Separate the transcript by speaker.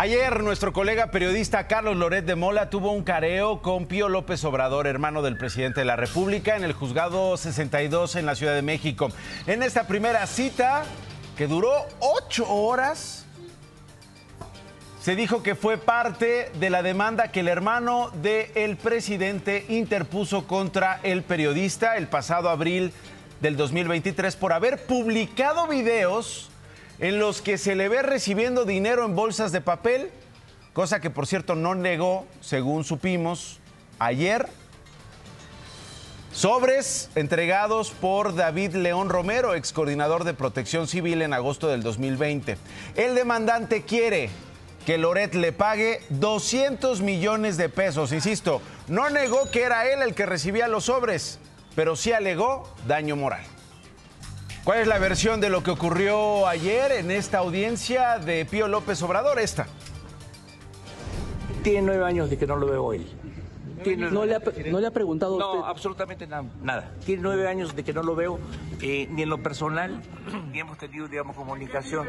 Speaker 1: Ayer nuestro colega periodista Carlos Loret de Mola tuvo un careo con Pío López Obrador, hermano del presidente de la República, en el juzgado 62 en la Ciudad de México. En esta primera cita, que duró ocho horas, se dijo que fue parte de la demanda que el hermano del presidente interpuso contra el periodista el pasado abril del 2023 por haber publicado videos en los que se le ve recibiendo dinero en bolsas de papel, cosa que por cierto no negó, según supimos ayer. Sobres entregados por David León Romero, ex coordinador de protección civil en agosto del 2020. El demandante quiere que Loret le pague 200 millones de pesos. Insisto, no negó que era él el que recibía los sobres, pero sí alegó daño moral. ¿Cuál es la versión de lo que ocurrió ayer en esta audiencia de Pío López Obrador? Esta.
Speaker 2: Tiene nueve años de que no lo veo él.
Speaker 3: No le, ha, no le ha preguntado a
Speaker 2: No,
Speaker 3: usted.
Speaker 2: absolutamente nada. nada. Tiene nueve años de que no lo veo, eh, ni en lo personal, ni hemos tenido, digamos, comunicación.